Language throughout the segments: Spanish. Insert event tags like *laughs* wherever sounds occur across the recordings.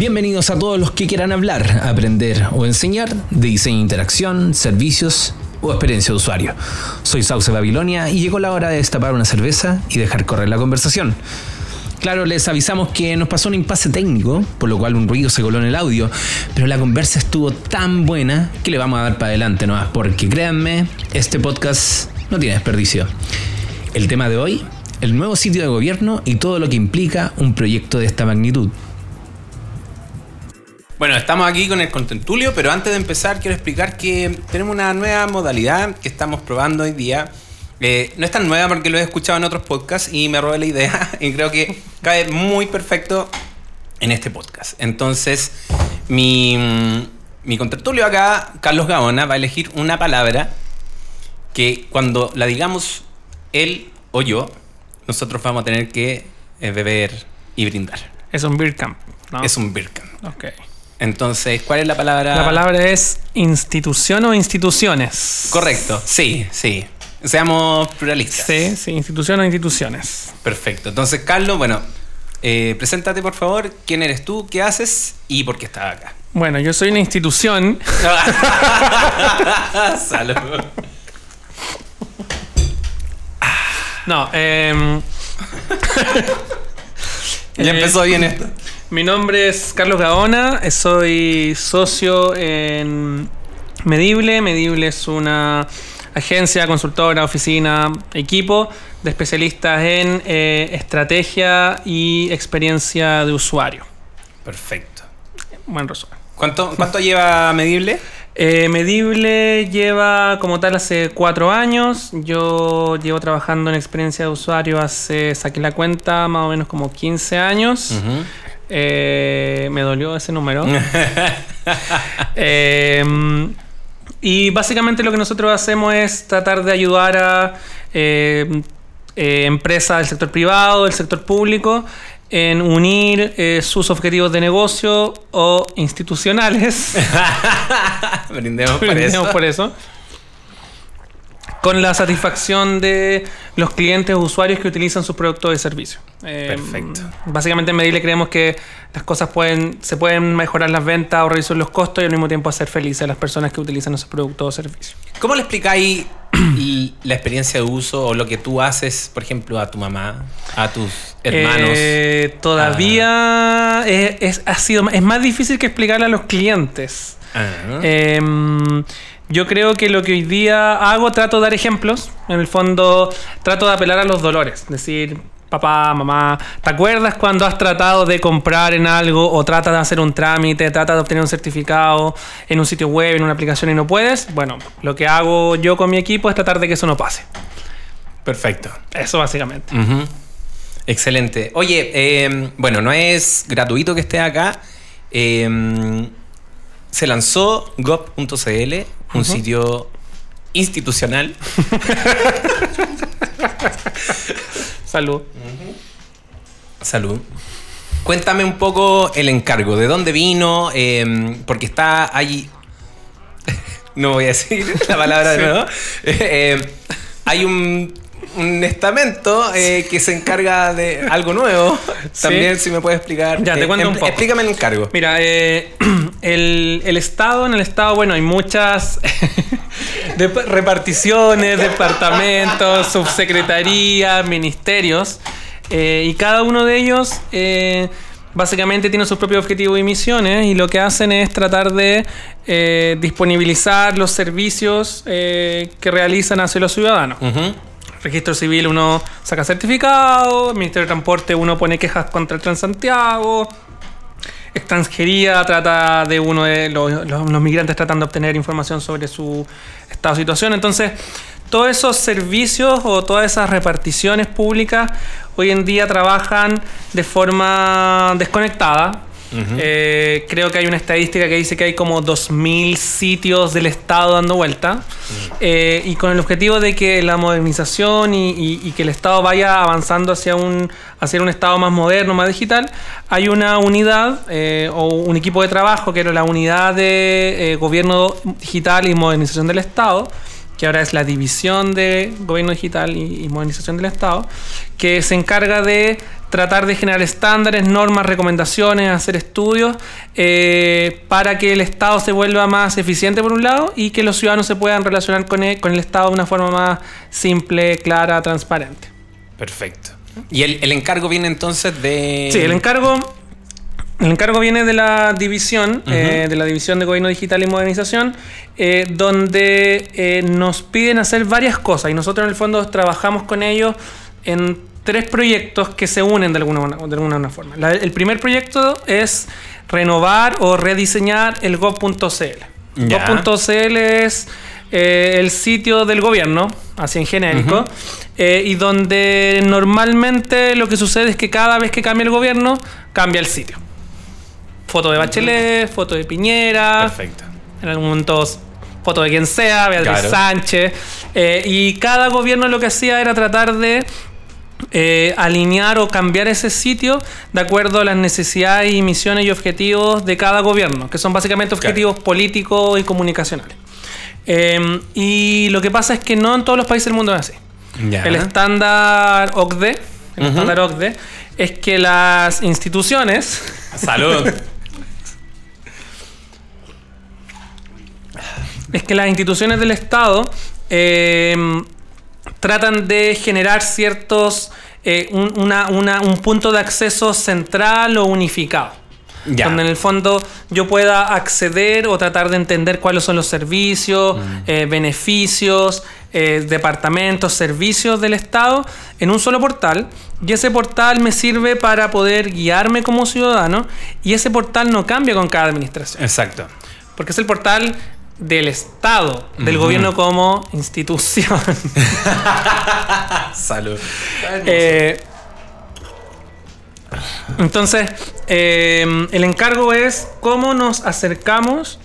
Bienvenidos a todos los que quieran hablar, aprender o enseñar de diseño de interacción, servicios o experiencia de usuario. Soy Sauce Babilonia y llegó la hora de destapar una cerveza y dejar correr la conversación. Claro, les avisamos que nos pasó un impasse técnico, por lo cual un ruido se coló en el audio, pero la conversa estuvo tan buena que le vamos a dar para adelante nomás, porque créanme, este podcast no tiene desperdicio. El tema de hoy, el nuevo sitio de gobierno y todo lo que implica un proyecto de esta magnitud. Bueno, estamos aquí con el contentulio, pero antes de empezar quiero explicar que tenemos una nueva modalidad que estamos probando hoy día. Eh, no es tan nueva porque lo he escuchado en otros podcasts y me robé la idea *laughs* y creo que cae muy perfecto en este podcast. Entonces, mi, mi contertulio acá, Carlos Gaona, va a elegir una palabra que cuando la digamos él o yo, nosotros vamos a tener que eh, beber y brindar. Es un beer camp, ¿no? Es un beer camp. Ok. Entonces, ¿cuál es la palabra? La palabra es institución o instituciones. Correcto, sí, sí. Seamos pluralistas. Sí, sí, institución o instituciones. Perfecto. Entonces, Carlos, bueno, eh, preséntate por favor. ¿Quién eres tú? ¿Qué haces? ¿Y por qué estás acá? Bueno, yo soy una institución. *laughs* Salud. No, eh, *laughs* Ya Eh, empezó bien esto. Mi nombre es Carlos Gaona, soy socio en Medible. Medible es una agencia, consultora, oficina, equipo de especialistas en eh, estrategia y experiencia de usuario. Perfecto. Buen resumen. ¿Cuánto, cuánto lleva medible? *laughs* Eh, Medible lleva como tal hace cuatro años. Yo llevo trabajando en experiencia de usuario hace, saqué la cuenta, más o menos como 15 años. Eh, me dolió ese número. *laughs* Eh, y básicamente lo que nosotros hacemos es tratar de ayudar a eh, eh, empresas del sector privado, del sector público, en unir eh, sus objetivos de negocio o institucionales. *laughs* Brindemos por Brindemos eso. por eso. Con la satisfacción de los clientes o usuarios que utilizan sus productos de servicio. Eh, Perfecto. Básicamente en Medible creemos que las cosas pueden, se pueden mejorar las ventas o reducir los costos y al mismo tiempo hacer felices a las personas que utilizan esos productos o servicios. ¿Cómo le explicáis *clears throat* la experiencia de uso o lo que tú haces, por ejemplo, a tu mamá, a tus hermanos? Eh, todavía es, es- ha sido, es más difícil que explicarle a los clientes. Ah. Em, yo creo que lo que hoy día hago, trato de dar ejemplos. En el fondo, trato de apelar a los dolores. Decir, papá, mamá, ¿te acuerdas cuando has tratado de comprar en algo o tratas de hacer un trámite, tratas de obtener un certificado en un sitio web, en una aplicación y no puedes? Bueno, lo que hago yo con mi equipo es tratar de que eso no pase. Perfecto. Eso básicamente. Excelente. Oye, eh, bueno, no es gratuito que esté acá. Eh, se lanzó gov.cl, un sitio institucional. *laughs* Salud. Salud. Cuéntame un poco el encargo, de dónde vino, Eh, porque está ahí. *laughs* No voy a decir la palabra de nuevo. Eh, hay un, un estamento eh, que se encarga de algo nuevo. Sí. También, si me puedes explicar. Ya, te Eh, cuento un poco. Explícame el encargo. Mira, eh, *clears throat* el, el Estado, en el Estado, bueno, hay muchas *laughs* de- reparticiones, departamentos, subsecretarías, ministerios, eh, y cada uno de ellos eh, básicamente tiene sus propios objetivos y misiones, y lo que hacen es tratar de eh, disponibilizar los servicios eh, que realizan hacia los ciudadanos. Ujú. Registro civil uno saca certificado, Ministerio de Transporte uno pone quejas contra el Transantiago, extranjería trata de uno de los, migrantes tratan de obtener información sobre su estado de situación. Entonces, todos esos servicios o todas esas reparticiones públicas hoy en día trabajan de forma desconectada. Eh, creo que hay una estadística que dice que hay como 2.000 sitios del Estado dando vuelta. Eh, y con el objetivo de que la modernización y, y- y que el Estado vaya avanzando hacia un, hacia un Estado más moderno, más digital, hay una unidad eh, o un equipo de trabajo que era la unidad de eh, gobierno digital y modernización del Estado que ahora es la División de Gobierno Digital y, y Modernización del Estado, que se encarga de tratar de generar estándares, normas, recomendaciones, hacer estudios eh, para que el Estado se vuelva más eficiente por un lado y que los ciudadanos se puedan relacionar con el, con el Estado de una forma más simple, clara, transparente. Perfecto. ¿Y el, el encargo viene entonces de...? Sí, el encargo, el encargo viene de la división, eh, de la división de Gobierno Digital y Modernización, eh, donde eh, nos piden hacer varias cosas y nosotros en el fondo trabajamos con ellos en tres proyectos que se unen de alguna, de alguna forma. La- el primer proyecto es renovar o rediseñar el gov.cl. Gov.cl es eh, el sitio del gobierno, así en genérico, eh, y donde normalmente lo que sucede es que cada vez que cambia el gobierno, cambia el sitio. Foto de Bachelet, foto de Piñera, Perfecto. en algún momento foto de quien sea, Beatriz Claro. Sánchez. eh, y cada gobierno lo que hacía era tratar de eh, alinear o cambiar ese sitio de acuerdo a las necesidades y misiones y objetivos de cada gobierno, que son básicamente objetivos políticos y comunicacionales. Eh, y lo que pasa es que no en todos los países del mundo es así. Ya. El estándar OCDE, el estándar OCDE, es que las instituciones Salud. *laughs* es que las instituciones del Estado eh, tratan de generar ciertos eh, un, una- una- un punto de acceso central o unificado. Ya. Donde en el fondo yo pueda acceder o tratar de entender cuáles son los servicios, eh, beneficios, eh, departamentos, servicios del Estado en un solo portal. Y ese portal me sirve para poder guiarme como ciudadano. Y ese portal no cambia con cada administración. Exacto. Porque es el portal del Estado, del gobierno como institución. *laughs* Salud. Eh, entonces, eh, el encargo es cómo nos acercamos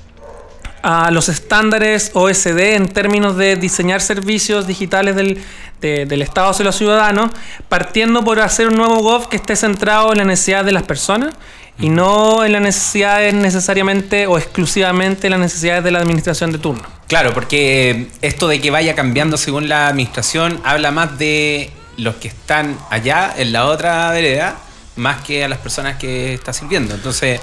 a los estándares OSD en términos de diseñar servicios digitales del, de- del Estado hacia los ciudadanos, partiendo por hacer un nuevo GOV que esté centrado en la necesidad de las personas y no en las necesidades necesariamente o exclusivamente en las necesidades de la administración de turno. Claro, porque esto de que vaya cambiando según la administración habla más de los que están allá en la otra vereda, más que a las personas que está sirviendo. Entonces,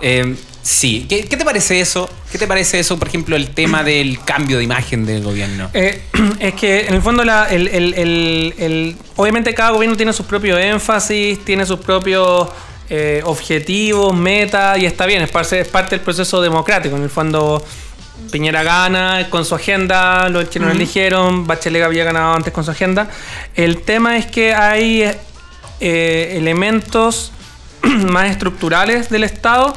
eh, sí. ¿Qué, qué te parece eso? ¿Qué te parece eso, por ejemplo, el tema *clears throat* del cambio de imagen del gobierno? Eh, *clears throat* es que en el fondo la- el, el- el- el- obviamente cada gobierno tiene sus propios énfasis, tiene sus propios eh, objetivos, metas, y está bien, es parte, es parte del proceso democrático. En el fondo Piñera gana con su agenda, los chilenos eligieron, Bachelet había ganado antes con su agenda. El tema es que hay eh, elementos *clears throat* más estructurales del Estado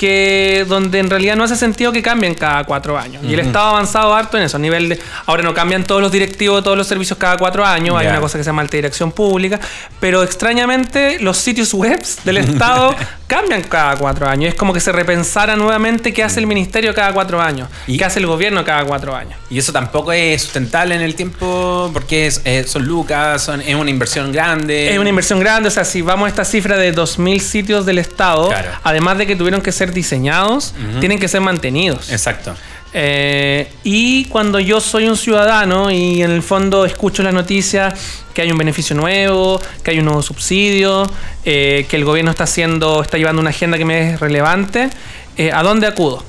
que donde en realidad no hace sentido que cambien cada cuatro años. Y el Estado ha avanzado harto en eso. A nivel de. Ahora no cambian todos los directivos de todos los servicios cada cuatro años. Hay una cosa que se llama alta dirección pública. Pero extrañamente los sitios web del *laughs* Estado cambian cada cuatro años. Es como que se repensara nuevamente qué hace el ministerio cada cuatro años. Y- qué hace el gobierno cada cuatro años. Y eso tampoco es sustentable en el tiempo porque es- eh, son lucas, son, es una inversión grande. Es una inversión grande, o sea, si vamos a esta cifra de 2.000 sitios del Estado, Claro. además de que tuvieron que ser diseñados, tienen que ser mantenidos. Exacto. Eh, y cuando yo soy un ciudadano y en el fondo escucho la noticia que hay un beneficio nuevo, que hay un nuevo subsidio, eh, que el gobierno está haciendo, está llevando una agenda que me es relevante, eh, ¿a dónde acudo?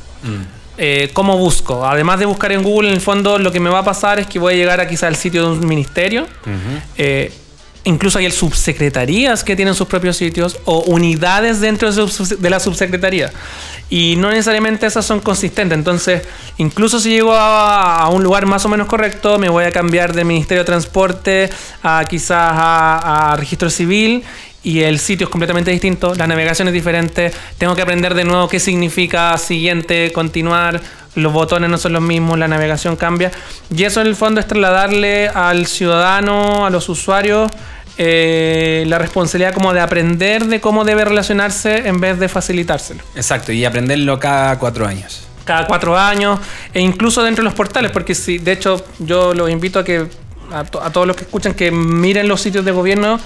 Eh, ¿Cómo busco? Además de buscar en Google, en el fondo lo que me va a pasar es que voy a llegar a quizá al sitio de un ministerio. Incluso hay subsecretarías que tienen sus propios sitios o unidades dentro de, de la subsecretaría. Y no necesariamente esas son consistentes. Entonces, incluso si llego a, un lugar más o menos correcto, me voy a cambiar del Ministerio de Transporte a quizás a, a Registro Civil y el sitio es completamente distinto, la navegación es diferente, tengo que aprender de nuevo qué significa siguiente, continuar, los botones no son los mismos, la navegación cambia. Y eso en el fondo es trasladarle al ciudadano, a los usuarios, eh, la responsabilidad como de aprender de cómo debe relacionarse en vez de facilitárselo. Exacto. Y aprenderlo cada cuatro años. Cada cuatro años, e incluso dentro de los portales, porque si, de hecho, yo los invito a que a, to- a todos los que escuchan que miren los sitios de gobierno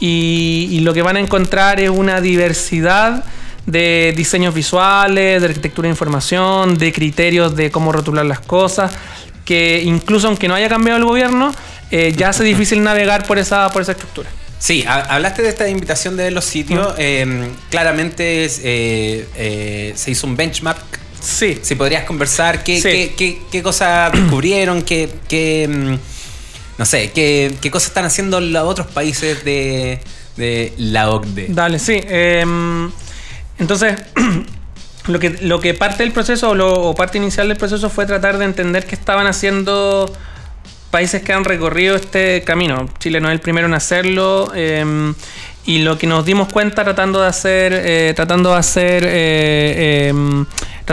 y, y lo que van a encontrar es una diversidad de diseños visuales, de arquitectura de información, de criterios de cómo rotular las cosas, que incluso aunque no haya cambiado el gobierno, eh, ya hace difícil navegar por esa, por esa estructura. Sí, ha- hablaste de esta invitación de los sitios. eh, claramente es, eh, eh, se hizo un benchmark. Sí, Si podrías conversar, ¿qué, Sí. qué, qué- qué cosas *clears throat* descubrieron? ¿Qué, qué, mm, no sé, qué, qué cosas están haciendo los otros países de, la OCDE? Dale, sí. em, entonces, *clears throat* lo que, parte del proceso o parte inicial del proceso fue tratar de entender qué estaban haciendo países que han recorrido este camino. Chile no es el primero en hacerlo. em, y lo que nos dimos cuenta tratando de hacer, eh, tratando de hacer, eh, em,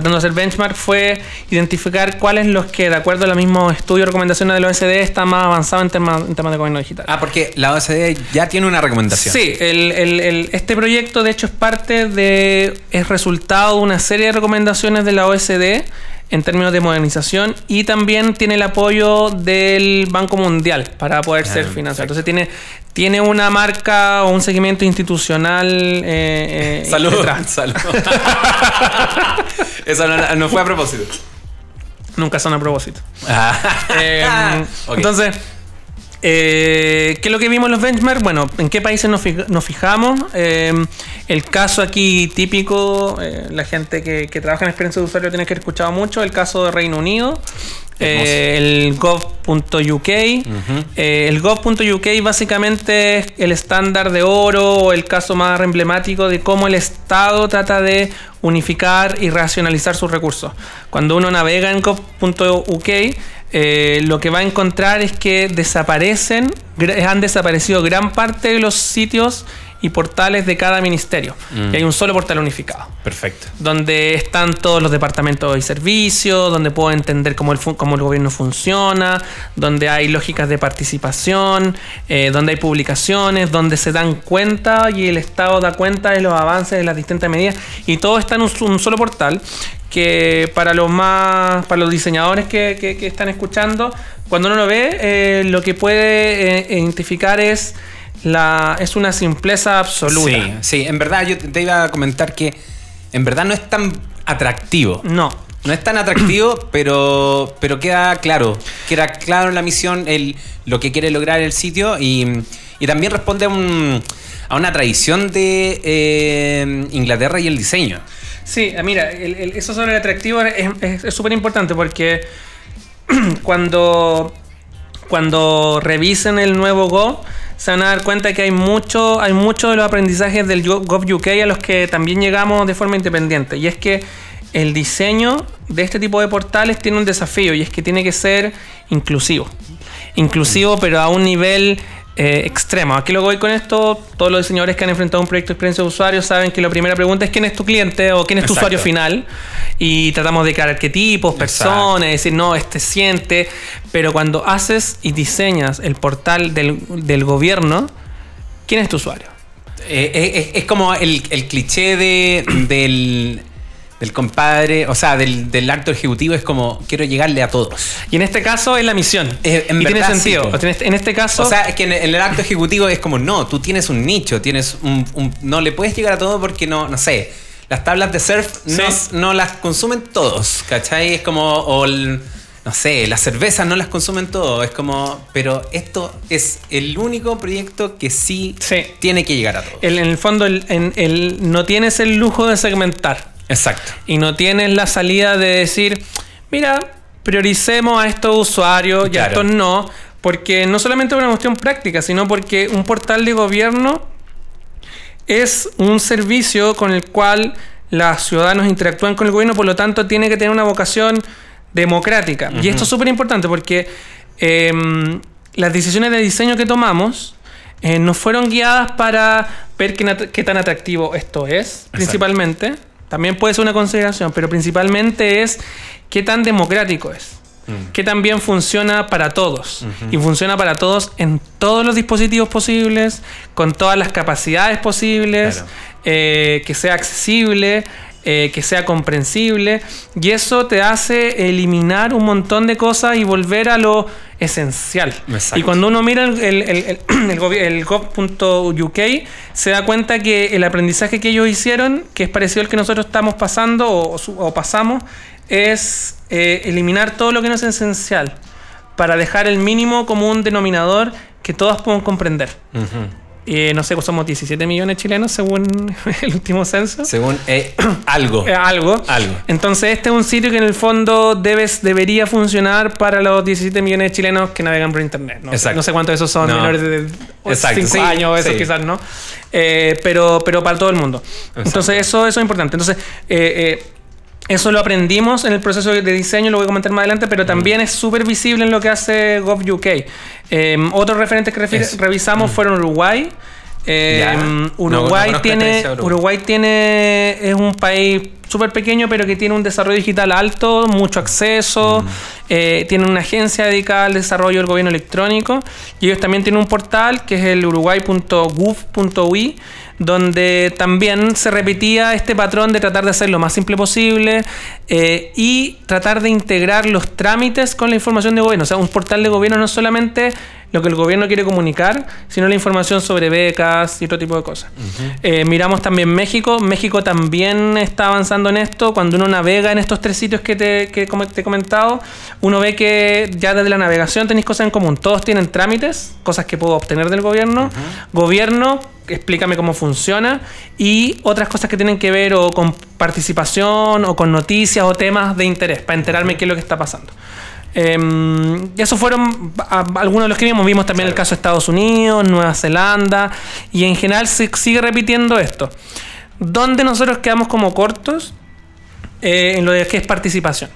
tratando de hacer benchmark fue identificar cuáles los que, de acuerdo a los mismos estudios y recomendaciones del OECD, están más avanzados en temas, en temas de gobierno digital. Ah, porque la OCDE ya tiene una recomendación. Sí, el- el- el- este proyecto de hecho es parte de, es resultado de una serie de recomendaciones de la OSD en términos de modernización y también tiene el apoyo del Banco Mundial para poder Ah, ser financiado. Entonces tiene, tiene una marca o un seguimiento institucional. eh, eh, Salud. *laughs* Salud. Eso no, no fue a propósito. Nunca son a propósito. Eh, *laughs* Ok. Entonces, eh, ¿qué es lo que vimos en los benchmarks? Bueno, ¿en qué países nos, fij- nos fijamos? Eh, el caso aquí típico, eh, la gente que, que trabaja en experiencia de usuario tiene que haber escuchado mucho, el caso de Reino Unido. Eh, el gov.uk. Eh, el gov.uk básicamente es el estándar de oro o el caso más emblemático de cómo el Estado trata de unificar y racionalizar sus recursos. Cuando uno navega en gov.uk, eh, lo que va a encontrar es que desaparecen, han desaparecido gran parte de los sitios y portales de cada ministerio. Y hay un solo portal unificado Perfecto. donde están todos los departamentos y servicios, donde puedo entender cómo el, cómo el gobierno funciona, donde hay lógicas de participación, eh, donde hay publicaciones, donde se dan cuenta y el Estado da cuenta de los avances de las distintas medidas y todo está en un, un solo portal que para los más para los diseñadores que, que- que están escuchando cuando uno lo ve eh, lo que puede eh, identificar es la es una simpleza absoluta Sí, sí, en verdad yo te iba a comentar que en verdad no es tan atractivo. no No es tan atractivo, *clears throat* pero, pero queda claro. Queda claro la misión, el, lo que quiere lograr el sitio y, y también responde a, un- a una tradición de eh, Inglaterra y el diseño. Sí, ah, mira, el- el- eso sobre el atractivo es súper importante porque *clears throat* cuando, cuando revisen el nuevo Go, se van a dar cuenta que hay mucho, hay mucho de los aprendizajes del Go- GovUK a los que también llegamos de forma independiente. Y es que el diseño de este tipo de portales tiene un desafío y es que tiene que ser inclusivo. Inclusivo, pero a un nivel eh, extremo. Aquí lo voy con esto, todos los diseñadores que han enfrentado un proyecto de experiencia de usuario saben que la primera pregunta es quién es tu cliente o quién es tu Exacto. usuario final. Y tratamos de crear arquetipos, personas, decir, no, este siente. Pero cuando haces y diseñas el portal del, del gobierno, ¿quién es tu usuario? Eh, eh, es, es como el, el cliché de, del, del compadre, o sea, del, del acto ejecutivo, es como quiero llegarle a todos. Y en este caso es la misión. Eh, en y tiene verdad, sentido. sí, po. en, este, en este caso, O sea, es que en el, acto ejecutivo es como, no, tú tienes un nicho, tienes un, un- no le puedes llegar a todo porque no, no sé, las tablas de surf no, Sí. no las consumen todos, ¿cachai? Es como, o el- no sé, las cervezas no las consumen todos, es como, pero esto es el único proyecto que sí, Sí. tiene que llegar a todos. el- en el fondo el- en- el- no tienes el lujo de segmentar. Exacto. y no tienes la salida de decir, mira, prioricemos a estos usuarios y a estos no, porque no solamente es una cuestión práctica, sino porque un portal de gobierno es un servicio con el cual los ciudadanos interactúan con el gobierno, por lo tanto tiene que tener una vocación democrática. Y esto es súper importante porque em, las decisiones de diseño que tomamos eh, no fueron guiadas para ver qué tan atractivo esto es, principalmente. También puede ser una consideración, pero principalmente es qué tan democrático es. Que también funciona para todos. Y funciona para todos en todos los dispositivos posibles, con todas las capacidades posibles, Claro. eh, que sea accesible, eh, que sea comprensible. Y eso te hace eliminar un montón de cosas y volver a lo esencial. Exacto. Y cuando uno mira el, el, el, el, *clears throat* gov.uk, se da cuenta que el aprendizaje que ellos hicieron, que es parecido al que nosotros estamos pasando o pasamos, es eh, eliminar todo lo que no es esencial para dejar el mínimo común denominador que todos puedan comprender. Eh, no sé, somos 17 millones de chilenos según *laughs* el último censo. Según eh, *coughs* algo. Eh, algo. Algo. Entonces este es un sitio que en el fondo debes, debería funcionar para los 17 millones de chilenos que navegan por internet. No, sé, Exacto. no sé cuántos de esos son No. menores de Exacto, 5 sí, años, esos sí. quizás no. Eh, pero, pero para todo el mundo. Entonces eso, eso es importante. Entonces... eso lo aprendimos en el proceso de diseño, lo voy a comentar más adelante, pero también es súper visible en lo que hace GovUK. Eh, otros referentes que revisamos fueron Uruguay. Eh. No, Uruguay, no tiene, Uruguay. Uruguay tiene es un país súper pequeño, pero que tiene un desarrollo digital alto, mucho acceso, eh, tiene una agencia dedicada al desarrollo del gobierno electrónico y ellos también tienen un portal que es el uruguay.gov.ui donde también se repetía este patrón de tratar de hacer lo más simple posible eh, y tratar de integrar los trámites con la información de gobierno. O sea, un portal de gobierno no solamente lo que el gobierno quiere comunicar, sino la información sobre becas y otro tipo de cosas. Eh, miramos también México. México también está avanzando en esto. Cuando uno navega en estos tres sitios que te, que te he comentado, uno ve que ya desde la navegación tenéis cosas en común. Todos tienen trámites, cosas que puedo obtener del gobierno. Gobierno, explícame cómo funciona. Y otras cosas que tienen que ver o con participación o con noticias o temas de interés, para enterarme qué es lo que está pasando. Eh, y esos fueron a- algunos de los que vimos. Vimos también el caso de Estados Unidos, Nueva Zelanda, y en general se sigue repitiendo esto. Donde nosotros quedamos como cortos Eh, en lo de que es participación.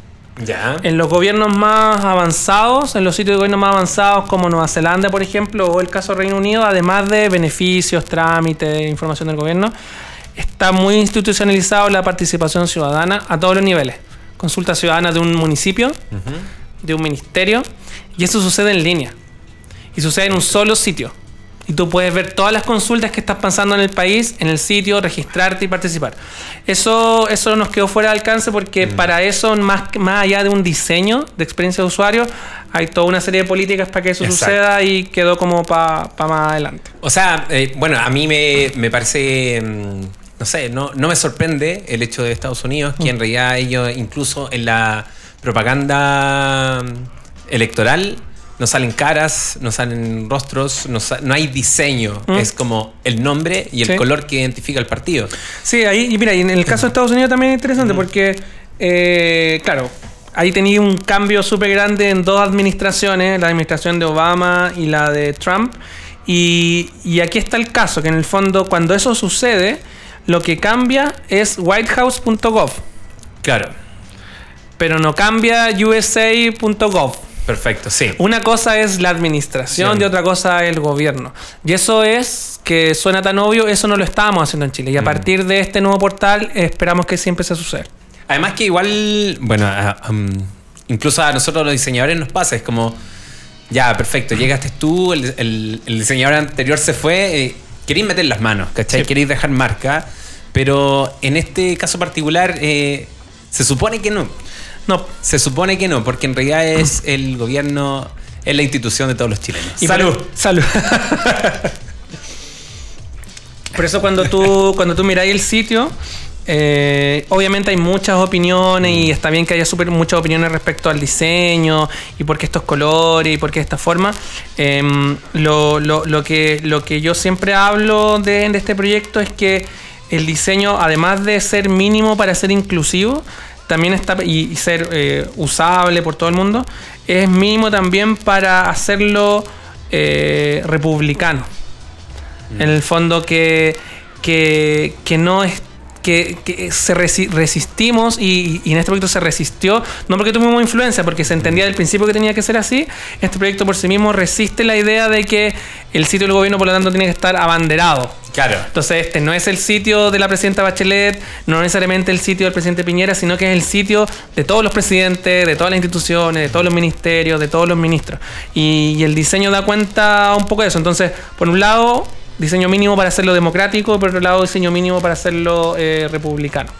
Ya. En los gobiernos más avanzados, en los sitios de gobierno más avanzados como Nueva Zelanda, por ejemplo, o el caso Reino Unido, además de beneficios, trámites, información del gobierno, está muy institucionalizado la participación ciudadana a todos los niveles. Consulta ciudadana de un municipio, de un ministerio, y eso sucede en línea. Y sucede en un solo sitio. Y tú puedes ver todas las consultas que estás pasando en el país, en el sitio, registrarte y participar. Eso, eso nos quedó fuera de alcance porque para eso, más, más allá de un diseño de experiencia de usuario, hay toda una serie de políticas para que eso Exacto. suceda y quedó como para más adelante. O sea, eh, bueno, a mí me, me parece, mm, no sé, no, no me sorprende el hecho de Estados Unidos, que en realidad ellos incluso en la propaganda mm, electoral no salen caras, no salen rostros, no, sa- no hay diseño, Mm. es como el nombre y el Sí. color que identifica el partido. Sí, ahí, y mira, y en el caso de Estados Unidos también es interesante porque, eh, claro, ahí tenía un cambio súper grande en dos administraciones, la administración de Obama y la de Trump. Y, y aquí está el caso, que en el fondo cuando eso sucede, lo que cambia es whitehouse.gov, Claro, pero no cambia usa.gov. perfecto, sí. Una cosa es la administración Sí. y otra cosa el gobierno. Y eso es que suena tan obvio, eso no lo estábamos haciendo en Chile. Y a partir de este nuevo portal esperamos que siempre se suceda. Además que igual, bueno, um, incluso a nosotros los diseñadores nos pasa, es como, ya, perfecto, llegaste tú, el, el- el diseñador anterior se fue, eh, queréis meter las manos, ¿cachai? Sí. Queréis dejar marca, pero en este caso particular eh, se supone que no, No. se supone que no, porque en realidad es el gobierno, es la institución de todos los chilenos. Y Salud. salud. *laughs* por eso cuando tú, cuando tú miráis el sitio, eh, obviamente hay muchas opiniones y está bien que haya súper muchas opiniones respecto al diseño y por qué estos colores y por qué esta forma. Em, lo, lo- lo que, lo que yo siempre hablo de, de este proyecto es que el diseño, además de ser mínimo para ser inclusivo, también está y, y ser eh, usable por todo el mundo, es mínimo también para hacerlo eh, republicano. En el fondo que, que, que no es que, que se resi- resistimos y, y en este proyecto se resistió, no porque tuvimos influencia, porque se entendía del principio que tenía que ser así, este proyecto por sí mismo resiste la idea de que el sitio del gobierno por lo tanto tiene que estar abanderado. Claro. Entonces, este no es el sitio de la presidenta Bachelet, no necesariamente el sitio del presidente Piñera, sino que es el sitio de todos los presidentes, de todas las instituciones, de todos los ministerios, de todos los ministros. Y, y el diseño da cuenta un poco de eso. Entonces, por un lado, diseño mínimo para hacerlo democrático, por otro lado, diseño mínimo para hacerlo eh, republicano.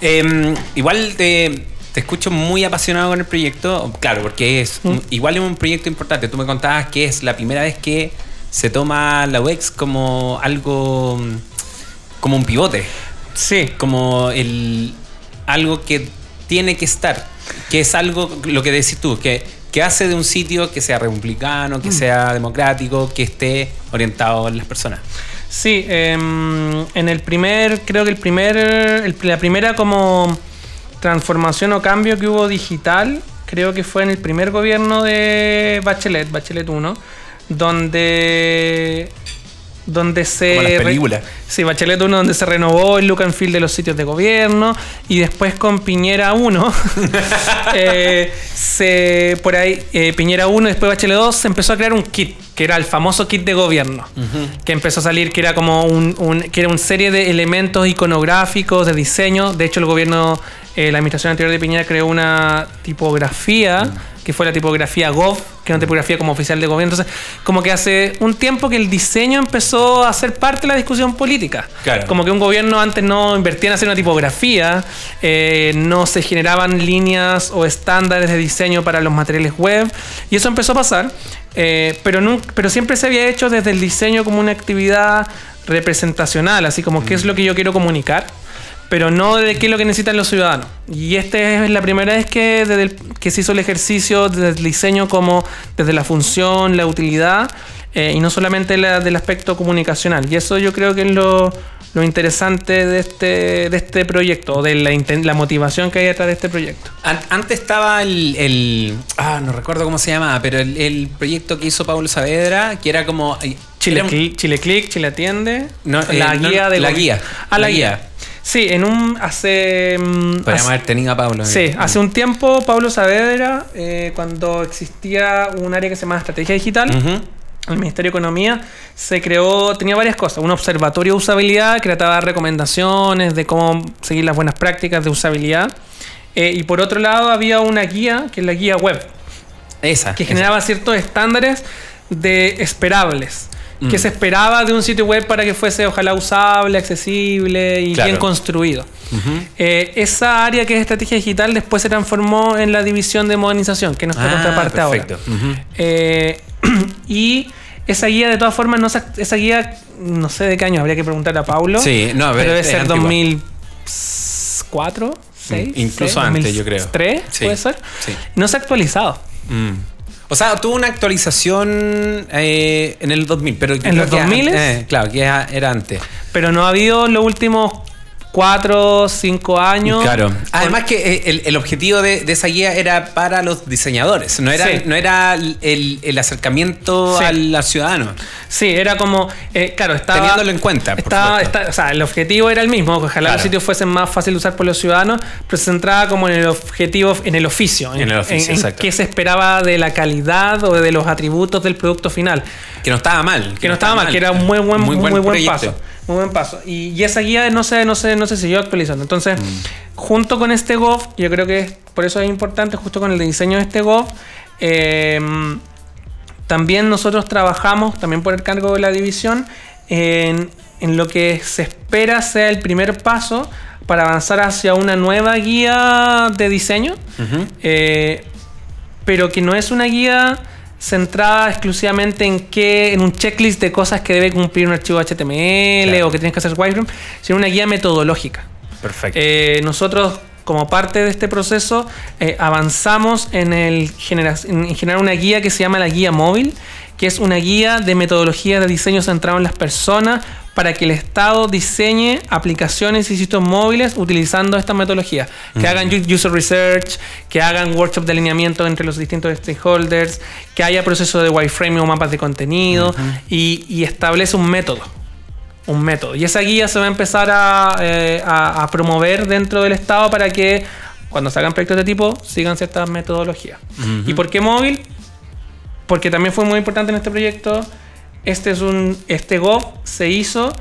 Eh, igual te, te escucho muy apasionado con el proyecto, claro, porque es Mm. igual es un proyecto importante. Tú me contabas que es la primera vez que se toma la UX como algo, como un pivote, Sí. como el algo que tiene que estar. que es algo, lo que decís tú, que, que hace de un sitio que sea republicano, que sea democrático, que esté orientado en las personas. Sí, em, en el primer, creo que el primer, el- la primera como transformación o cambio que hubo digital, creo que fue en el primer gobierno de Bachelet, Bachelet 1, donde donde se Como las películas. Sí, Bachelet 1 donde se renovó el look and feel de los sitios de gobierno y después con Piñera 1 *laughs* eh, se por ahí eh, Piñera 1 y después Bachelet 2 se empezó a crear un kit que era el famoso kit de gobierno que empezó a salir que era como un, un- que era una serie de elementos iconográficos de diseño. De hecho el gobierno eh, la administración anterior de Piñera creó una tipografía que fue la tipografía Gov, que es una tipografía como oficial de gobierno. Entonces, como que hace un tiempo que el diseño empezó a ser parte de la discusión política. Claro. Como que un gobierno antes no invertía en hacer una tipografía, eh, no se generaban líneas o estándares de diseño para los materiales web, y eso empezó a pasar, eh, pero, nun- pero siempre se había hecho desde el diseño como una actividad representacional, así como qué es lo que yo quiero comunicar pero no de qué es lo que necesitan los ciudadanos. Y esta es la primera vez que, desde el- que se hizo el ejercicio desde el diseño como desde la función, la utilidad, eh, y no solamente la- del aspecto comunicacional. Y eso yo creo que es lo, lo interesante de este, de este proyecto, o de la, la motivación que hay detrás de este proyecto. An- Antes estaba el, el- Ah, no recuerdo cómo se llamaba, pero el, el proyecto que hizo Pablo Saavedra, que era como. Chile, Cli- Chile Click, Chile Atiende, No, la eh, no, guía de la guía, Ah, la, la guía. guía. Sí, en un hace mm, Podríamos haber tenido a Pablo. Sí, hace un tiempo Pablo Saavedra, eh, cuando existía un área que se llama Estrategia Digital, el Ministerio de Economía, se creó, tenía varias cosas. Un observatorio de usabilidad que trataba de dar recomendaciones de cómo seguir las buenas prácticas de usabilidad. Eh, y por otro lado había una guía, que es la guía web, Esa. que esa. generaba ciertos estándares de esperables. Mm. Que se esperaba de un sitio web para que fuese ojalá usable, accesible y Claro. bien construido. Ujú. Eh, esa área que es estrategia digital después se transformó en la división de modernización, que es nuestra Ah, contraparte perfecto. ahora. Ujú. Eh, *clears throat* y esa guía, de todas formas, no esa guía, no sé de qué año, habría que preguntar a Paulo. Sí, no, pero debe ser antigua. 2004, 6, incluso antes, yo creo. 3, Sí, puede ser. sí. No se ha actualizado. Mm. O sea, tuvo una actualización eh, en el 2000, pero ¿En los que- 2000? eh, claro, que era era antes. Pero no ha habido los últimos 4, 5 años. Claro. Además que eh, el, el objetivo de, de esa guía era para los diseñadores, no era, Sí. no era el, el acercamiento Sí. al, al ciudadano. Sí, era como, eh, claro, estaba... Teniéndolo en cuenta, Estaba, está- o sea, el objetivo era el mismo, que ojalá Claro. los sitios fuesen más fácil de usar por los ciudadanos, pero se centraba como en el objetivo, en el oficio, En el oficio, exacto. qué se esperaba de la calidad o de los atributos del producto final. Que no estaba mal. Que no estaba mal, que era un muy buen, muy buen, proyecto. paso. Muy buen paso. Y, y esa guía no se, no, se, no se siguió actualizando. Entonces, Mm. junto con este Gov, yo creo que por eso es importante, justo con el diseño de este Gov, eh, también nosotros trabajamos, también por el cargo de la división, en, en lo que se espera sea el primer paso para avanzar hacia una nueva guía de diseño, eh, pero que no es una guía centrada exclusivamente en qué, en un checklist de cosas que debe cumplir un archivo HTML Claro. o que tienes que hacer wireframe, sino una guía metodológica. Perfecto. Eh, nosotros, como parte de este proceso, eh, avanzamos en, el genera- en generar una guía que se llama la guía móvil, que es una guía de metodología de diseño centrado en las personas para que el Estado diseñe aplicaciones y sitios móviles utilizando esta metodología. Que hagan user research, que hagan workshop de alineamiento entre los distintos stakeholders, que haya proceso de wireframing o mapas de contenido y, y establece un método un método. Y esa guía se va a empezar a, eh, a- a promover dentro del Estado para que cuando se hagan proyectos de tipo sigan ciertas metodologías. ¿Y por qué móvil? Porque también fue muy importante en este proyecto. Este es un. Este Gov se hizo,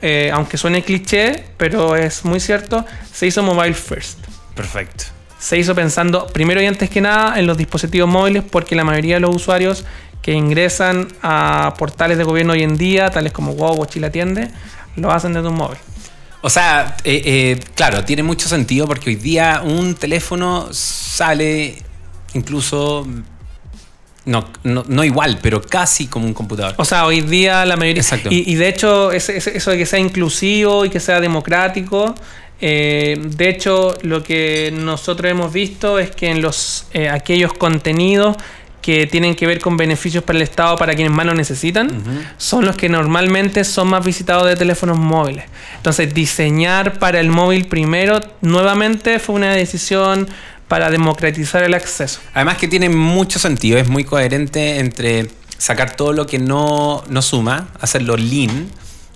eh, aunque suene cliché, pero es muy cierto, se hizo mobile first. Perfecto. Se hizo pensando primero y antes que nada en los dispositivos móviles, porque la mayoría de los usuarios que ingresan a portales de gobierno hoy en día, tales como Wow o Chile Atiende, lo hacen desde un móvil. O sea, eh, eh, claro, tiene mucho sentido porque hoy día un teléfono sale incluso. No, no, no igual, pero casi como un computador. O sea, hoy día la mayoría. Exacto. Y, y de hecho, ese- ese- eso de que sea inclusivo y que sea democrático Eh, de hecho, lo que nosotros hemos visto es que en los eh, aquellos contenidos que tienen que ver con beneficios para el Estado para quienes más lo necesitan, son los que normalmente son más visitados de teléfonos móviles. Entonces, diseñar para el móvil primero, nuevamente fue una decisión para democratizar el acceso. Además que tiene mucho sentido, es muy coherente entre sacar todo lo que no, no suma, hacerlo lean.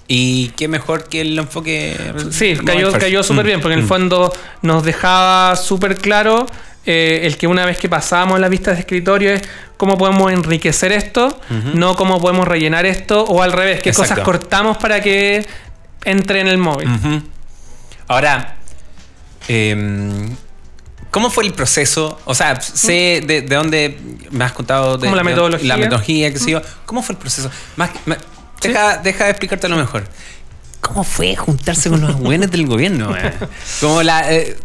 Y qué mejor que el enfoque. Sí, cayó, cayó súper Mm, bien, porque en el mm. fondo nos dejaba súper claro eh, el que una vez que pasamos las vistas de escritorio es cómo podemos enriquecer esto, no cómo podemos rellenar esto, o al revés, qué Exacto. cosas cortamos para que entre en el móvil. Ahora, em, ¿cómo fue el proceso? O sea, sé de, de dónde me has contado de Como la de- metodología. la metodología, qué sé yo. ¿Cómo fue el proceso? Más, más- deja, deja de explicarte lo mejor. ¿Cómo fue juntarse con los *laughs* buenos del gobierno? eh? Como la. Eh,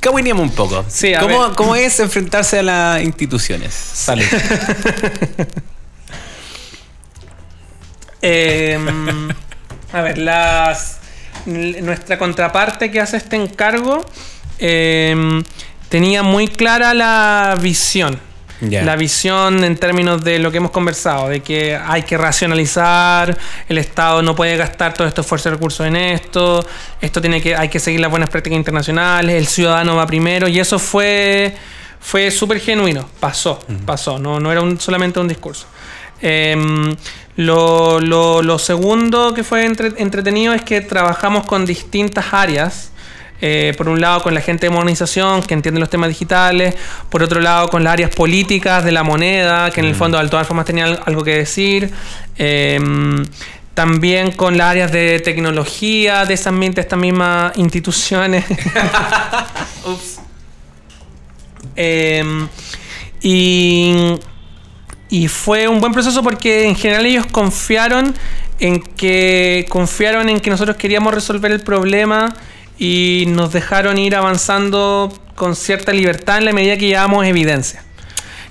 Cahuineamos un poco. Sí, a ¿Cómo, ver. ¿Cómo es enfrentarse a las instituciones? Salud. *laughs* Eh, a ver, las, nuestra contraparte que hace este encargo eh, tenía muy clara la visión. La visión en términos de lo que hemos conversado, de que hay que racionalizar, el Estado no puede gastar todo este esfuerzo y recursos en esto, esto tiene que, hay que seguir las buenas prácticas internacionales, el ciudadano va primero, y eso fue, fue súper genuino, pasó, pasó, no, no era un- solamente un discurso. Em, lo, lo- lo segundo que fue entre- entretenido es que trabajamos con distintas áreas. Eh, por un lado con la gente de modernización que entiende los temas digitales, por otro lado con las áreas políticas de la moneda, que en el fondo de todas formas tenían al- algo que decir. Em, también con las áreas de tecnología de esas, mi- de estas mismas instituciones. *laughs* Em, y, y fue un buen proceso porque en general ellos confiaron en que confiaron en que nosotros queríamos resolver el problema y nos dejaron ir avanzando con cierta libertad en la medida que llevábamos evidencia.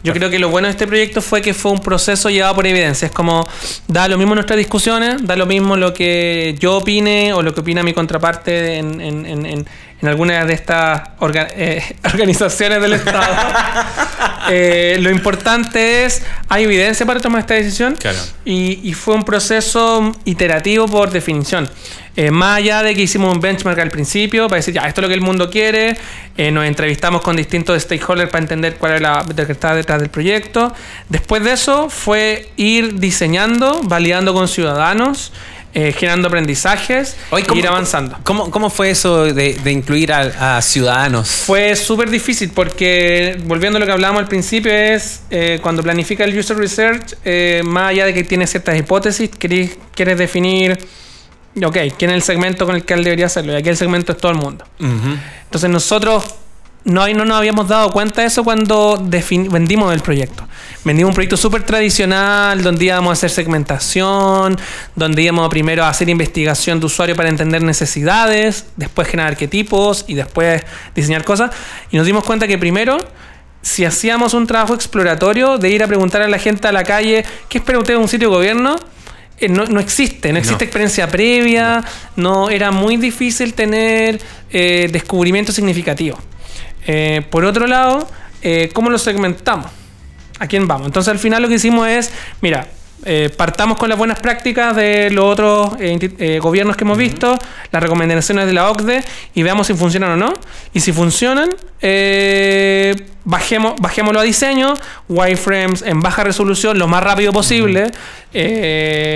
Yo creo que lo bueno de este proyecto fue que fue un proceso llevado por evidencia. Es como, da lo mismo nuestras discusiones, da lo mismo lo que yo opine o lo que opina mi contraparte en, en, en, en, alguna de estas orga- eh, *laughs* organizaciones del Estado. *laughs* Eh, lo importante es, hay evidencia para tomar esta decisión Claro. y, y fue un proceso iterativo por definición. Eh, más allá de que hicimos un benchmark al principio para decir, ya, esto es lo que el mundo quiere, eh, nos entrevistamos con distintos stakeholders para entender cuál es la que está detrás del proyecto. Después de eso fue ir diseñando, validando con ciudadanos, eh, generando aprendizajes Oye, e ir avanzando. ¿Cómo, cómo fue eso de, de incluir a, a ciudadanos? Fue súper difícil porque, volviendo a lo que hablábamos al principio, es eh, cuando planifica el user research, eh, más allá de que tiene ciertas hipótesis, quieres definir, ok, quién es el segmento con el que él debería hacerlo, y aquí el segmento es todo el mundo. Entonces nosotros no, no nos habíamos dado cuenta de eso cuando vendimos el proyecto. Vendimos un proyecto súper tradicional, donde íbamos a hacer segmentación, donde íbamos primero a hacer investigación de usuario para entender necesidades, después generar arquetipos y después diseñar cosas. Y nos dimos cuenta que primero, si hacíamos un trabajo exploratorio de ir a preguntar a la gente a la calle, ¿qué espera usted de un sitio de gobierno? Eh, no, no existe, no existe No. experiencia previa, no era muy difícil tener eh, descubrimiento significativo. Eh, por otro lado, eh, ¿cómo lo segmentamos? ¿A quién vamos? Entonces al final lo que hicimos es, mira, eh, partamos con las buenas prácticas de los otros eh, eh, gobiernos que hemos visto, las recomendaciones de la OCDE y veamos si funcionan o no. Y si funcionan, eh, bajemos, bajémoslo a diseño, wireframes en baja resolución lo más rápido posible,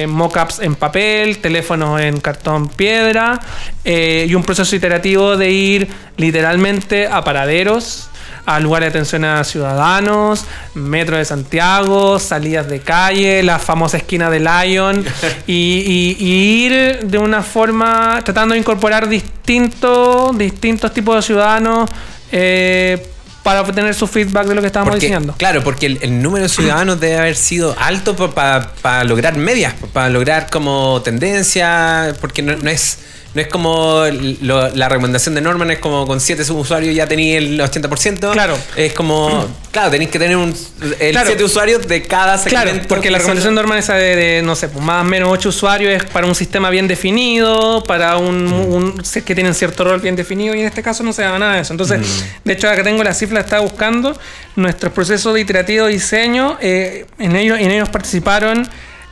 mockups en papel, teléfonos en cartón piedra y un proceso iterativo de ir literalmente a paraderos a lugares de atención a ciudadanos, metro de Santiago, salidas de calle, la famosa esquina de Lion, *laughs* y, y- y ir de una forma tratando de incorporar distintos, distintos tipos de ciudadanos eh, para obtener su feedback de lo que estábamos Porque, diciendo. Claro, porque el, el número de ciudadanos debe haber sido alto para lograr medias, para lograr como tendencia, porque no, no es no es como lo- la recomendación de Norman, es como con 7 subusuarios ya tenéis el 80%. Claro. Es como, *clears throat* claro, tenéis que tener un, el Claro. 7 usuarios de cada segmento. Claro, porque la recomendación normal esa de, de, no sé, pues, más o menos 8 usuarios es para un sistema bien definido, para un, es que tienen cierto rol bien definido y en este caso no se da nada de eso. Entonces, de hecho, acá tengo la cifra, estaba buscando. Nuestros procesos de iterativo de diseño, eh, en, ellos, en ellos participaron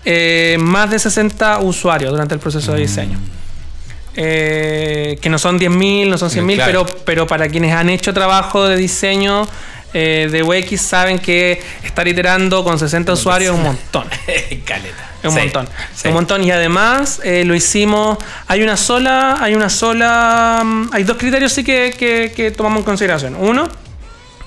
eh, más de 60 usuarios durante el proceso de diseño. Eh, que no son 10.000, no son 100.000, Claro. pero, pero para quienes han hecho trabajo de diseño eh, de UX saben que estar iterando con 60 usuarios es un montón. *laughs* Caleta. Es un Sí, montón. sí. Un montón. Y además eh, lo hicimos. Hay una sola. Hay una sola. mm, Hay dos criterios sí que, que- que tomamos en consideración. Uno,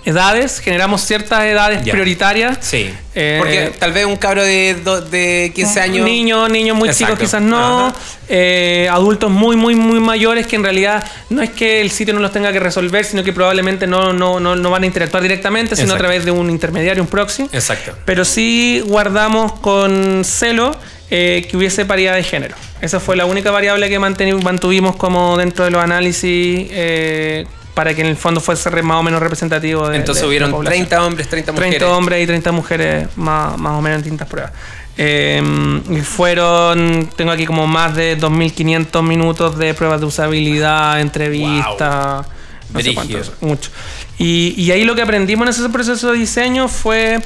edades. Generamos ciertas edades Ya. prioritarias. Sí. Eh, Porque tal vez un cabro de, de 15 años. Niños, niños muy Exacto. chicos quizás no. Eh, adultos muy, muy, muy mayores que en realidad no es que el sitio no los tenga que resolver, sino que probablemente no, no, no, no van a interactuar directamente, sino a través de un intermediario, un proxy. Exacto. Pero sí guardamos con celo eh, que hubiese paridad de género. Esa fue la única variable que mantuvimos como dentro de los análisis eh, para que en el fondo fuese más o menos representativo de Entonces de hubieron población. 30 hombres, 30 mujeres. 30 hombres y 30 mujeres más, más o menos en distintas pruebas. Eh, y fueron, tengo aquí como más de 2.500 minutos de pruebas de usabilidad, entrevistas, no sé cuántos, mucho. Y, y ahí lo que aprendimos en ese proceso de diseño fue,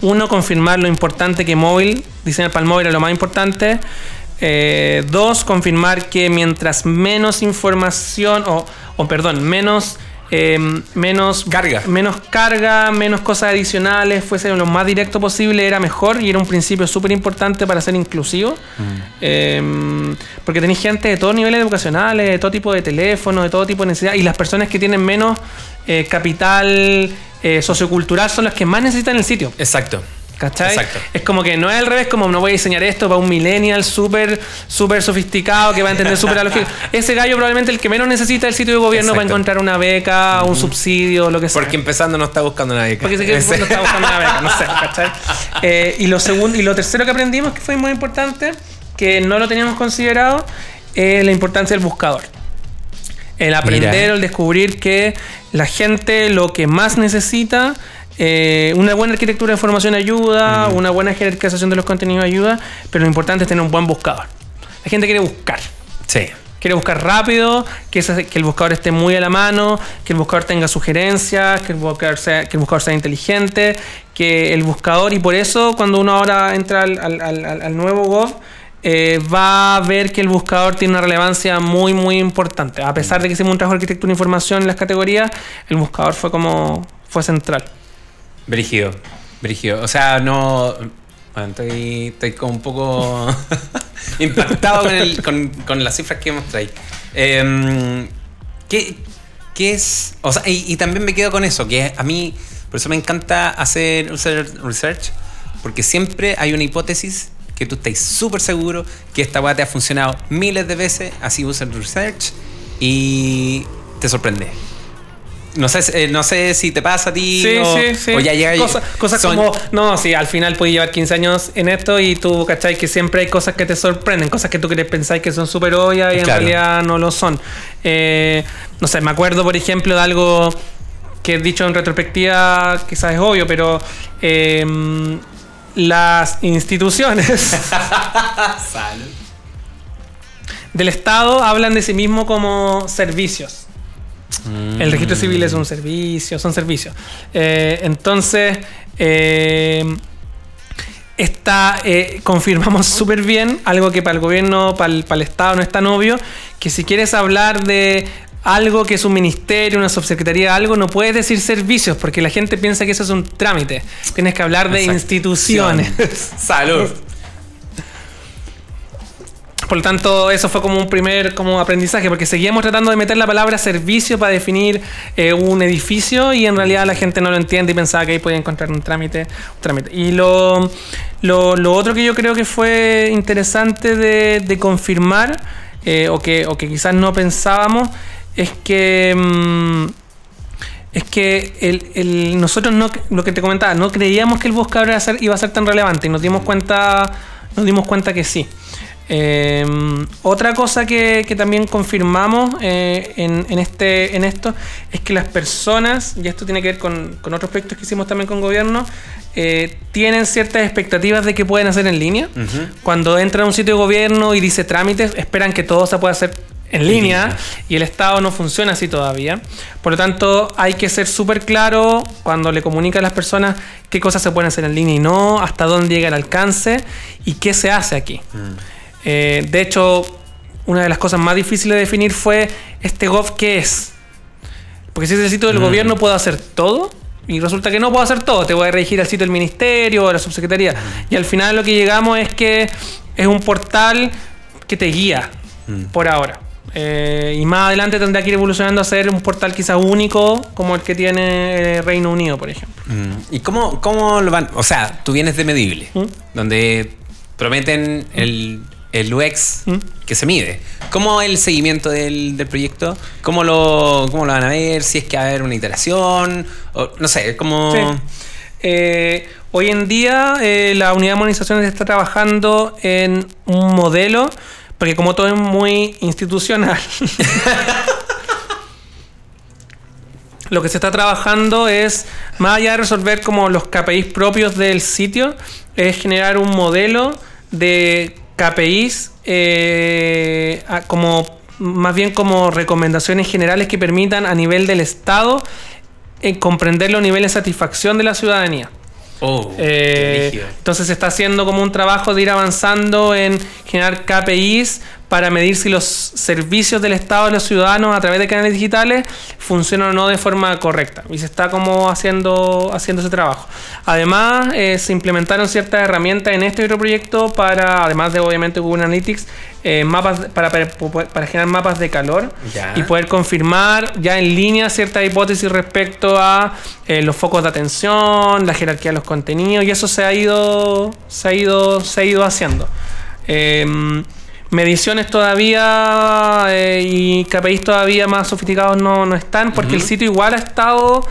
uno, confirmar lo importante que móvil, diseñar para el móvil era lo más importante. Eh, dos, confirmar que mientras menos información, o, o perdón, menos, eh, menos Carga. menos carga, menos cosas adicionales, fuese lo más directo posible, era mejor y era un principio súper importante para ser inclusivo. Eh, porque tenéis gente de todos niveles educacionales, de todo tipo de teléfono, de todo tipo de necesidad, y las personas que tienen menos eh, capital eh, sociocultural son las que más necesitan el sitio. Exacto. ¿Cachai? Exacto. Es como que no es al revés, como no voy a diseñar esto para un millennial súper súper sofisticado que va a entender súper la lógica. *laughs* Ese gallo probablemente el que menos necesita el sitio de gobierno para Exacto. encontrar una beca, un subsidio, lo que sea. Porque empezando no está buscando nadie. Porque sé que fondo está buscando una beca, *laughs* no sé, ¿cachai? Eh, y, lo segundo, y lo tercero que aprendimos, que fue muy importante, que no lo teníamos considerado, es la importancia del buscador. El aprender Mira. o el descubrir que la gente lo que más necesita, eh, una buena arquitectura de información ayuda, una buena jerarquización de los contenidos ayuda, pero lo importante es tener un buen buscador. La gente quiere buscar. Sí. Quiere buscar rápido, que, ese- que el buscador esté muy a la mano, que el buscador tenga sugerencias, que el buscador sea, que el buscador sea inteligente, que el buscador, y por eso cuando uno ahora entra al, al- al- al- al nuevo Gov, eh, va a ver que el buscador tiene una relevancia muy, muy importante. A pesar de que hicimos un trabajo de arquitectura e información en las categorías, el buscador fue como fue central. Brígido. Brígido. O sea, no. Bueno, estoy, estoy como un poco *laughs* impactado con, el- con- con las cifras que mostráis. Eh, ¿qué, qué es? O sea, y, también me quedo con eso, que a mí, por eso me encanta hacer research, porque siempre hay una hipótesis que tú estás súper seguro que esta weá te ha funcionado miles de veces, así user research, y te sorprende. No sé, eh, no sé si te pasa a ti Sí, o, sí, sí. o ya llega Cosa- cosas son- como, no, sí, al final puedes llevar 15 años en esto y tú, ¿cachai? Que siempre hay cosas que te sorprenden, cosas que tú crees pensáis que son súper obvias y en realidad no lo son. Eh, no sé, me acuerdo, por ejemplo, de algo que he dicho en retrospectiva, quizás es obvio, pero eh, las instituciones *laughs* del Estado hablan de sí mismo como servicios. El registro civil es un servicio, son servicios. Eh, entonces, eh, está, eh, confirmamos *laughs* súper bien algo que para el gobierno, para el, para el Estado no es tan obvio, que si quieres hablar de algo que es un ministerio, una subsecretaría, algo, no puedes decir servicios, porque la gente piensa que eso es un trámite. Tienes que hablar de Exacto. instituciones. Salud. *laughs* Por lo tanto, eso fue como un primer como aprendizaje, porque seguíamos tratando de meter la palabra servicio para definir eh, un edificio y en realidad la gente no lo entiende y pensaba que ahí podía encontrar un trámite. un trámite. Y lo, lo, lo otro que yo creo que fue interesante de, de confirmar, eh, o, que, o que quizás no pensábamos, es que... mm, es que el, el- nosotros no, lo que te comentaba, no creíamos que el buscador iba a ser, iba a ser tan relevante y nos dimos cuenta, nos dimos cuenta que sí. Eh, otra cosa que, que también confirmamos eh, en, en este, en esto es que las personas, y esto tiene que ver con, con otros proyectos que hicimos también con gobierno, eh, tienen ciertas expectativas de que pueden hacer en línea. Cuando entran a un sitio de gobierno y dice trámites, esperan que todo se pueda hacer en línea y el Estado no funciona así todavía. Por lo tanto, hay que ser súper claro cuando le comunica a las personas qué cosas se pueden hacer en línea y no, hasta dónde llega el alcance y qué se hace aquí. Eh, de hecho, una de las cosas más difíciles de definir fue este Gov qué es. Porque si es el sitio del gobierno puedo hacer todo y resulta que no puedo hacer todo. Te voy a dirigir al sitio del ministerio o de la subsecretaría. Y al final lo que llegamos es que es un portal que te guía por ahora. Eh, y más adelante tendrá que ir evolucionando a ser un portal quizás único como el que tiene eh, Reino Unido, por ejemplo. Mm. ¿Y cómo, cómo lo van? O sea, tú vienes de Medible, ¿Mm? donde prometen el, el UX ¿Mm? que se mide. ¿Cómo es el seguimiento del, del proyecto? ¿Cómo lo, ¿Cómo lo van a ver? Si es que va a haber una iteración, o, no sé, ¿cómo...? Sí. Eh, hoy en día eh, la unidad de monizaciones está trabajando en un modelo, porque como todo es muy institucional, *laughs* lo que se está trabajando es, más allá de resolver como los KPIs propios del sitio, es generar un modelo de KPIs eh, como más bien como recomendaciones generales que permitan a nivel del Estado eh, comprender los niveles de satisfacción de la ciudadanía. Oh, Eh, entonces se está haciendo como un trabajo de ir avanzando en generar KPIs para medir si los servicios del Estado de los ciudadanos a través de canales digitales funcionan o no de forma correcta. Y se está como haciendo, haciendo ese trabajo. Además, eh, se implementaron ciertas herramientas en este otro proyecto para, además de obviamente Google Analytics, eh, mapas para, para, para generar mapas de calor Ya. y poder confirmar ya en línea ciertas hipótesis respecto a eh, los focos de atención, la jerarquía de los contenidos y eso se ha ido se ha ido se ha ido haciendo. Mediciones todavía eh, y KPIs todavía más sofisticados no, no están porque el sitio igual ha estado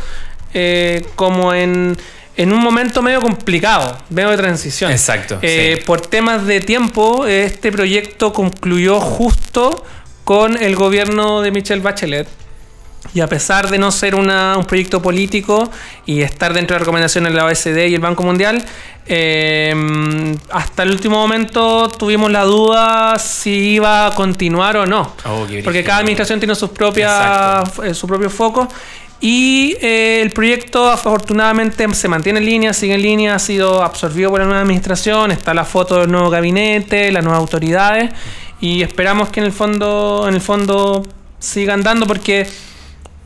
eh, como en en un momento medio complicado, medio de transición. Exacto, Eh, sí. Por temas de tiempo, este proyecto concluyó justo con el gobierno de Michelle Bachelet. Y a pesar de no ser una- un proyecto político y estar dentro de recomendaciones de la OSD y el Banco Mundial, eh, hasta el último momento tuvimos la duda si iba a continuar o no. Oh, Porque cada administración tiene sus propias, eh, su propio foco. Y eh, el proyecto afortunadamente se mantiene en línea, sigue en línea, ha sido absorbido por la nueva administración, está la foto del nuevo gabinete, las nuevas autoridades y esperamos que en el fondo, en el fondo siga andando porque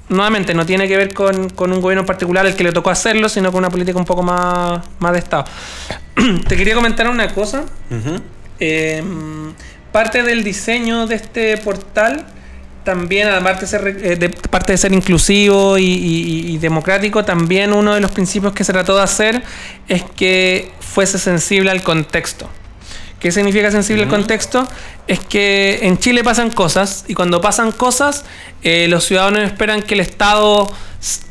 nuevamente no tiene que ver con, con un gobierno en particular el que le tocó hacerlo, sino con una política un poco más, más de Estado. *clears throat* Te quería comentar una cosa. Eh, parte del diseño de este portal también, además de ser, eh, de, parte de ser inclusivo y, y- y democrático, también uno de los principios que se trató de hacer es que fuese sensible al contexto. ¿Qué significa sensible al contexto? Es que en Chile pasan cosas y cuando pasan cosas, eh, los ciudadanos esperan que el Estado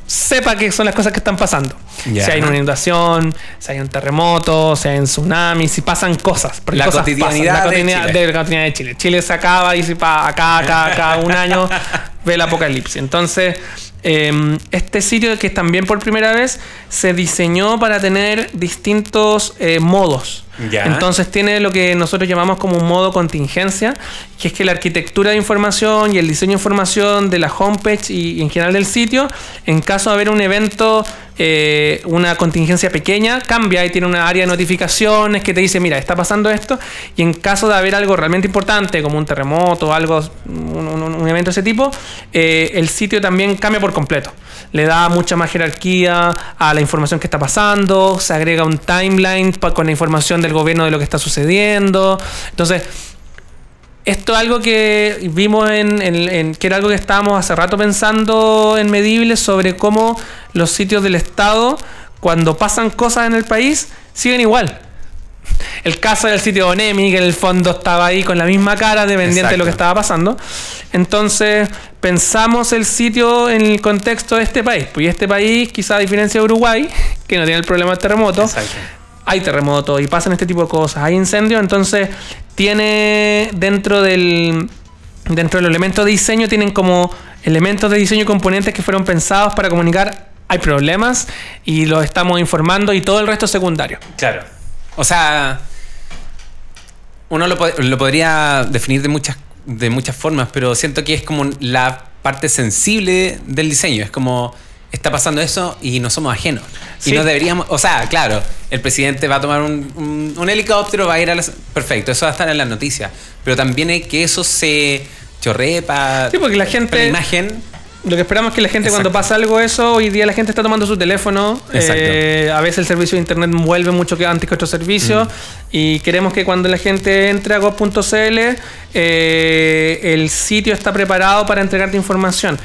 sepa qué son las cosas que están pasando. Si hay una inundación, si hay un terremoto, si hay un tsunami, si pasan cosas. La cosas cotidianidad pasan, la de cotidianidad Chile. de la cotidianidad de Chile. Chile se acaba y se pa acá, acá, acá, un año *laughs* ve el apocalipsis. Entonces, eh, este sitio que también por primera vez se diseñó para tener distintos eh, modos. Ya. Entonces tiene lo que nosotros llamamos como un modo contingencia, que es que la arquitectura de información y el diseño de información de la homepage y, en general del sitio, en caso de haber un evento, eh, una contingencia pequeña, cambia y tiene una área de notificaciones que te dice, mira, está pasando esto, y en caso de haber algo realmente importante, como un terremoto algo, un, evento de ese tipo, eh, el sitio también cambia por completo. Le da mucha más jerarquía a la información que está pasando, se agrega un timeline con la información del gobierno de lo que está sucediendo. Entonces, esto es algo que vimos en, en- en- que era algo que estábamos hace rato pensando en Medible sobre cómo los sitios del Estado, cuando pasan cosas en el país, siguen igual. El caso del sitio Onemi, que en el fondo estaba ahí con la misma cara, dependiente de lo que estaba pasando. Entonces, pensamos el sitio en el contexto de este país. Pues este país, quizá a diferencia de Uruguay, que no tiene el problema del terremoto, Exacto. Hay terremotos y pasan este tipo de cosas, hay incendios, entonces tiene dentro del dentro del elemento de diseño tienen como elementos de diseño y componentes que fueron pensados para comunicar hay problemas y los estamos informando y todo el resto es secundario. Claro. O sea, uno lo, lo podría definir de muchas, de muchas formas, pero siento que es como la parte sensible del diseño. Es como, está pasando eso y no somos ajenos. Sí. Y no deberíamos, o sea, claro, el presidente va a tomar un, un- un helicóptero, va a ir a las... Perfecto, eso va a estar en las noticias. Pero también es que eso se chorree para Sí, porque la gente- la imagen. Lo que esperamos es que la gente Exacto. cuando pasa algo eso, hoy día la gente está tomando su teléfono. Exacto. eh, a veces el servicio de internet vuelve mucho que antes que otros servicios. Y queremos que cuando la gente entre a gov.cl, eh, el sitio está preparado para entregarte información.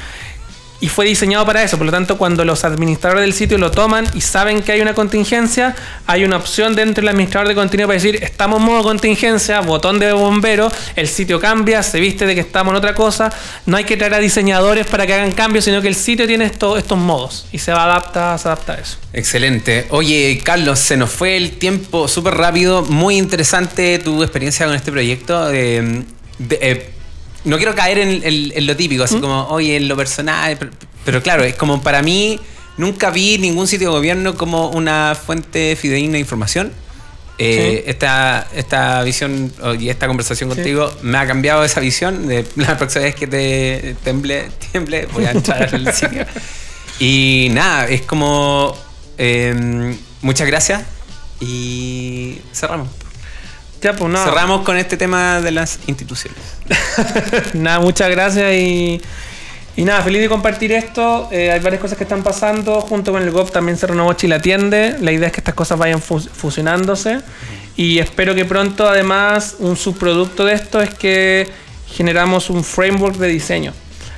Y fue diseñado para eso, por lo tanto, cuando los administradores del sitio lo toman y saben que hay una contingencia, hay una opción dentro del administrador de contenido para decir, estamos en modo contingencia, botón de bombero, el sitio cambia, se viste de que estamos en otra cosa, no hay que traer a diseñadores para que hagan cambios, sino que el sitio tiene esto- estos modos y se va a adaptar, se adapta a eso. Excelente. Oye, Carlos, se nos fue el tiempo súper rápido. Muy interesante tu experiencia con este proyecto. Eh, eh, no quiero caer en, en- en lo típico, así como, oye, en lo personal. Pero, pero claro, es como para mí, nunca vi ningún sitio de gobierno como una fuente fidedigna de información. Eh, Sí. esta, esta visión y esta conversación Sí. contigo me ha cambiado esa visión. De *laughs* la próxima vez que te temble, tiemble, voy a entrar al *laughs* sitio. Y nada, es como. eh, muchas gracias. Y cerramos. Ya, pues nada. Cerramos con este tema de las instituciones. *laughs* nada, muchas gracias y, y nada, feliz de compartir esto. Eh, hay varias cosas que están pasando. Junto con el GOP también se renovó Chile Atiende. La idea es que estas cosas vayan fus- fusionándose. Y espero que pronto, además, un subproducto de esto es que generamos un framework de diseño.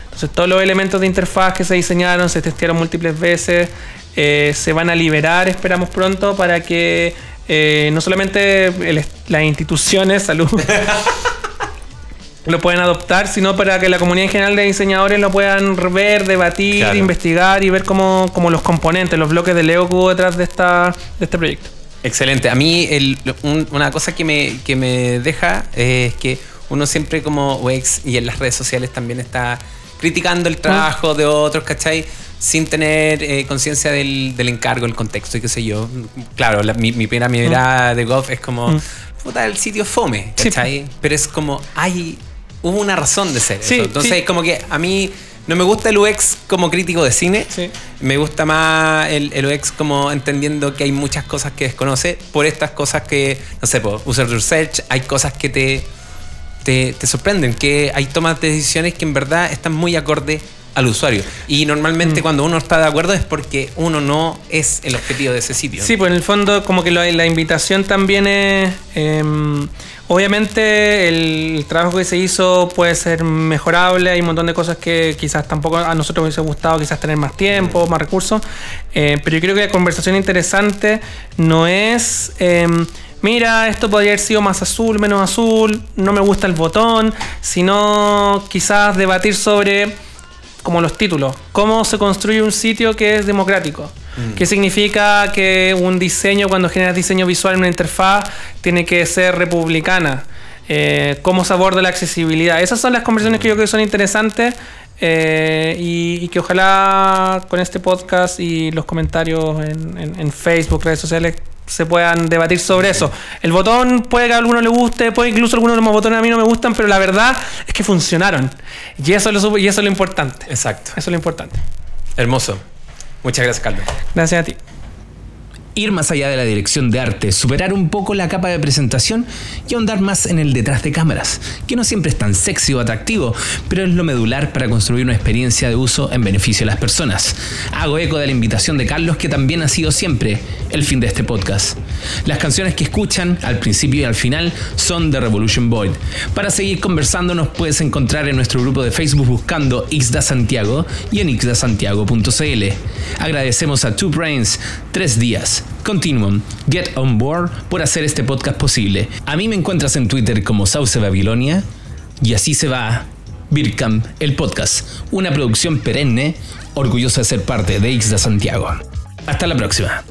Entonces, todos los elementos de interfaz que se diseñaron, se testearon múltiples veces, eh, se van a liberar, esperamos pronto, para que eh, no solamente el- las instituciones, salud, *laughs* lo pueden adoptar, sino para que la comunidad en general de diseñadores lo puedan ver, debatir, Claro. investigar y ver cómo, cómo los componentes, los bloques de Lego que hubo detrás de, esta, de este proyecto. Excelente. A mí, el- un- una cosa que me, que me deja es que uno siempre, como UX y en las redes sociales, también está criticando el trabajo de otros, ¿cachai? Sin tener eh, conciencia del, del encargo, el contexto y qué sé yo. Claro, la- mi, mi primera mirada de Goff es como, Mm. puta, el sitio fome, Sí. ¿cachai? Pero es como, hay, hubo una razón de ser Sí, eso. Entonces, sí. como que a mí no me gusta el UX como crítico de cine. Me gusta más el, el UX como entendiendo que hay muchas cosas que desconoce por estas cosas que, no sé, por user research, hay cosas que te, te, te sorprenden, que hay tomas de decisiones que en verdad están muy acorde al usuario. Y normalmente Mm. cuando uno está de acuerdo es porque uno no es el objetivo de ese sitio. Sí, pues en el fondo como que lo- la invitación también es... em, obviamente el trabajo que se hizo puede ser mejorable, hay un montón de cosas que quizás tampoco a nosotros hubiese gustado quizás tener más tiempo, más recursos, eh, pero yo creo que la conversación interesante no es... em, Mira, esto podría haber sido más azul, menos azul, no me gusta el botón, sino quizás debatir sobre como los títulos. ¿Cómo se construye un sitio que es democrático? ¿Qué significa que un diseño, cuando generas diseño visual en una interfaz, tiene que ser republicana? Eh, ¿Cómo se aborda la accesibilidad? Esas son las conversaciones que yo creo que son interesantes eh, y, y que ojalá con este podcast y los comentarios en, en- en Facebook, redes sociales, se puedan debatir sobre eso. El botón puede que a alguno le guste, puede incluso algunos de los botones a mí no me gustan, pero la verdad es que funcionaron. Y eso es lo, y eso es lo importante. Exacto. Eso es lo importante. Hermoso. Muchas gracias, Carlos. Gracias a ti. Ir más allá de la dirección de arte, superar un poco la capa de presentación y ahondar más en el detrás de cámaras, que no siempre es tan sexy o atractivo, pero es lo medular para construir una experiencia de uso en beneficio de las personas. Hago eco de la invitación de Carlos, que también ha sido siempre el fin de este podcast. Las canciones que escuchan al principio y al final son de Revolution Void. Para seguir conversando nos puedes encontrar en nuestro grupo de Facebook buscando Ixda Santiago y en ixdasantiago.cl. Agradecemos a Two Brains, Tres Días, Continuum, Get On Board por hacer este podcast posible. A mí me encuentras en Twitter como Sauce Babilonia y así se va Bircam, el podcast, una producción perenne, orgullosa de ser parte de Ixda Santiago. Hasta la próxima.